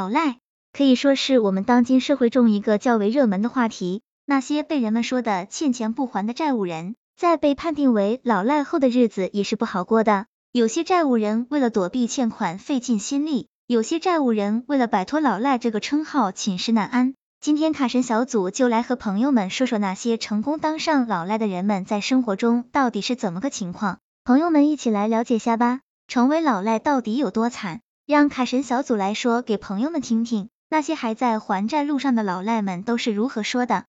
老赖可以说是我们当今社会中一个较为热门的话题。那些被人们说的欠钱不还的债务人，在被判定为老赖后的日子也是不好过的。有些债务人为了躲避欠款费尽心力，有些债务人为了摆脱老赖这个称号寝食难安。今天卡神小组就来和朋友们说说那些成功当上老赖的人们在生活中到底是怎么个情况。朋友们一起来了解下吧。成为老赖到底有多惨？让卡神小组来说给朋友们听听，那些还在还债路上的老赖们都是如何说的。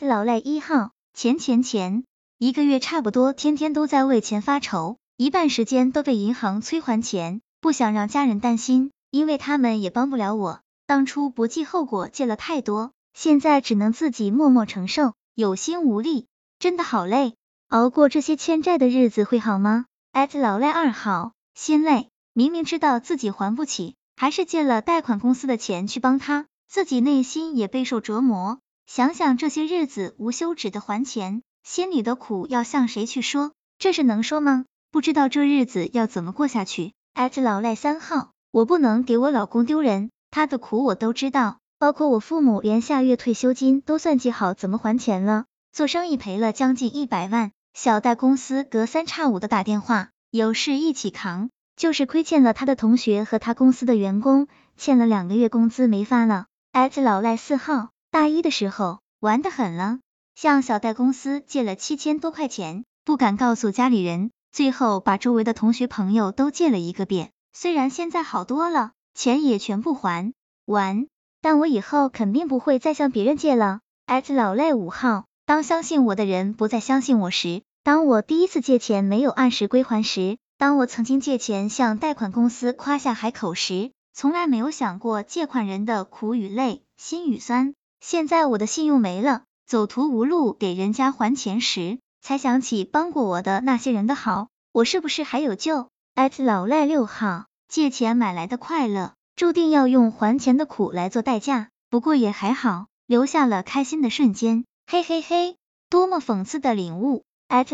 老赖一号，钱钱钱，一个月差不多天天都在为钱发愁，一半时间都被银行催还钱，不想让家人担心，因为他们也帮不了我。当初不计后果借了太多，现在只能自己默默承受，有心无力，真的好累。熬过这些欠债的日子会好吗？老赖二号。心累，明明知道自己还不起，还是借了贷款公司的钱去帮他，自己内心也备受折磨。想想这些日子无休止的还钱，心里的苦要向谁去说？这是能说吗？不知道这日子要怎么过下去。艾特老赖三号，我不能给我老公丢人，他的苦我都知道，包括我父母连下月退休金都算计好怎么还钱了。做生意赔了将近一百万，小贷公司隔三差五的打电话。有事一起扛，就是亏欠了他的同学和他公司的员工，欠了两个月工资没发了。老赖四号，大一的时候玩的很了，向小贷公司借了七千多块钱，不敢告诉家里人，最后把周围的同学朋友都借了一个遍。虽然现在好多了，钱也全部还完，但我以后肯定不会再向别人借了。老赖五号，当相信我的人不再相信我时。当我第一次借钱没有按时归还时，当我曾经借钱向贷款公司夸下海口时，从来没有想过借款人的苦与累、心与酸。现在我的信用没了，走投无路给人家还钱时，才想起帮过我的那些人的好，我是不是还有救？老赖六号，借钱买来的快乐，注定要用还钱的苦来做代价。不过也还好，留下了开心的瞬间。嘿嘿嘿，多么讽刺的领悟！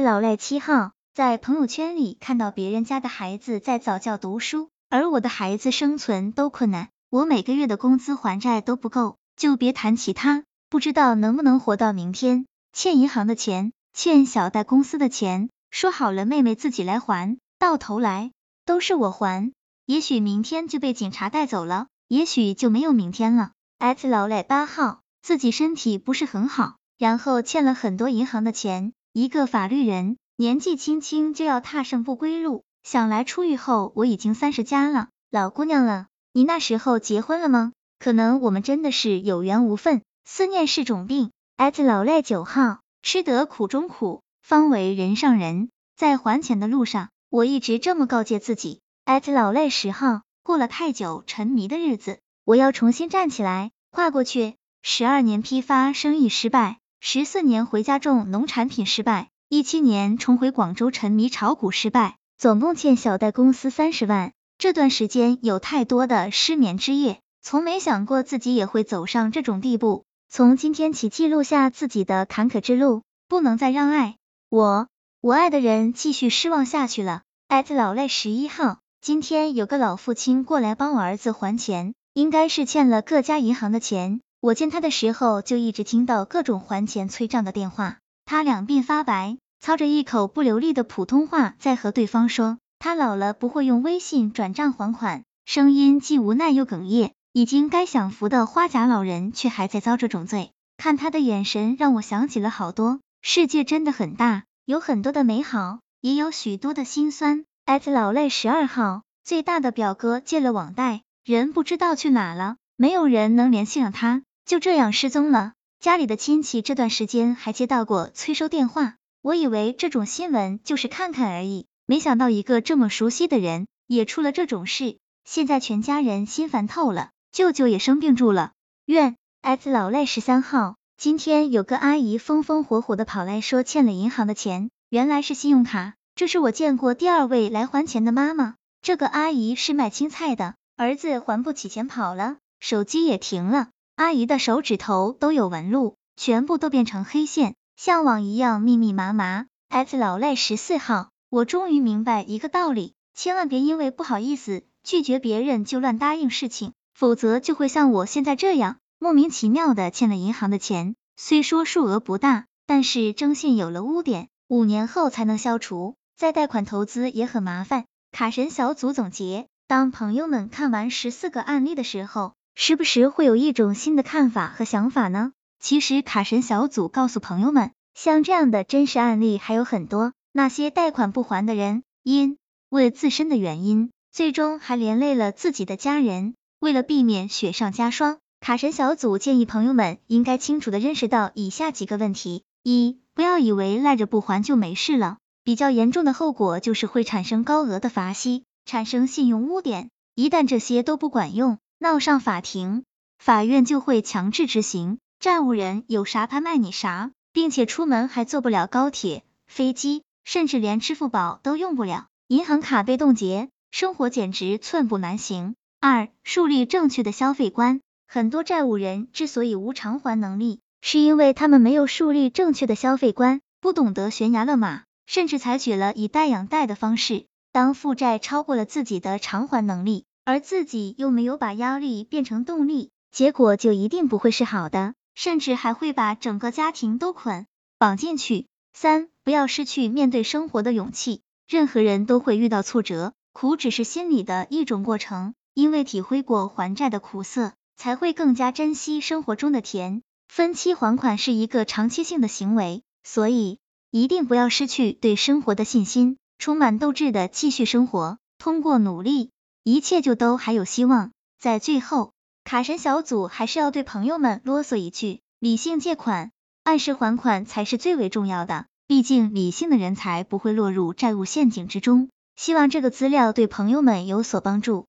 老赖七号，在朋友圈里看到别人家的孩子在早教读书，而我的孩子生存都困难，我每个月的工资还债都不够，就别谈其他，不知道能不能活到明天。欠银行的钱，欠小贷公司的钱，说好了妹妹自己来还，到头来都是我还。也许明天就被警察带走了，也许就没有明天了。艾老赖八号，自己身体不是很好，然后欠了很多银行的钱。一个法律人，年纪轻轻就要踏上不归路，想来出狱后我已经三十加了，老姑娘了。你那时候结婚了吗？可能我们真的是有缘无分，思念是种病。艾特老赖九号，吃得苦中苦，方为人上人。在还钱的路上，我一直这么告诫自己。艾特老赖十号，过了太久沉迷的日子，我要重新站起来，跨过去。十二年批发生意失败。十四年回家种农产品失败，一七年重回广州沉迷炒股失败，总共欠小贷公司三十万。这段时间有太多的失眠之夜，从没想过自己也会走上这种地步。从今天起记录下自己的坎坷之路，不能再让爱我我爱的人继续失望下去了。艾特老赖十一号，今天有个老父亲过来帮我儿子还钱，应该是欠了各家银行的钱。我见他的时候，就一直听到各种还钱催账的电话。他两鬓发白，操着一口不流利的普通话在和对方说，他老了不会用微信转账还款，声音既无奈又哽咽。已经该享福的花甲老人，却还在遭这种罪。看他的眼神，让我想起了好多。世界真的很大，有很多的美好，也有许多的心酸。老赖十二号，最大的表哥借了网贷，人不知道去哪了，没有人能联系上他。就这样失踪了，家里的亲戚这段时间还接到过催收电话，我以为这种新闻就是看看而已，没想到一个这么熟悉的人也出了这种事，现在全家人心烦透了，舅舅也生病住了。愿 X 老赖十三号，今天有个阿姨风风火火的跑来说欠了银行的钱，原来是信用卡，这是我见过第二位来还钱的妈妈，这个阿姨是卖青菜的，儿子还不起钱跑了，手机也停了。阿姨的手指头都有纹路，全部都变成黑线，像网一样密密麻麻。X 老赖十四号，我终于明白一个道理，千万别因为不好意思拒绝别人就乱答应事情，否则就会像我现在这样，莫名其妙的欠了银行的钱，虽说数额不大，但是征信有了污点，五年后才能消除，再贷款投资也很麻烦。卡神小组总结，当朋友们看完十四个案例的时候，时不时会有一种新的看法和想法呢？其实卡神小组告诉朋友们，像这样的真实案例还有很多。那些贷款不还的人，因为自身的原因，最终还连累了自己的家人。为了避免雪上加霜，卡神小组建议朋友们应该清楚的认识到以下几个问题：一、不要以为赖着不还就没事了，比较严重的后果就是会产生高额的罚息，产生信用污点。一旦这些都不管用，闹上法庭，法院就会强制执行。债务人有啥他卖你啥，并且出门还坐不了高铁、飞机，甚至连支付宝都用不了，银行卡被冻结，生活简直寸步难行。二、树立正确的消费观，很多债务人之所以无偿还能力，是因为他们没有树立正确的消费观，不懂得悬崖勒马，甚至采取了以贷养贷的方式。当负债超过了自己的偿还能力，而自己又没有把压力变成动力，结果就一定不会是好的。甚至还会把整个家庭都捆绑进去。三，不要失去面对生活的勇气。任何人都会遇到挫折，苦只是心理的一种过程。因为体会过还债的苦涩，才会更加珍惜生活中的甜。分期还款是一个长期性的行为，所以一定不要失去对生活的信心，充满斗志的继续生活。通过努力，一切就都还有希望。在最后。卡神小组还是要对朋友们啰嗦一句：理性借款，按时还款才是最为重要的。毕竟理性的人才不会落入债务陷阱之中。希望这个资料对朋友们有所帮助。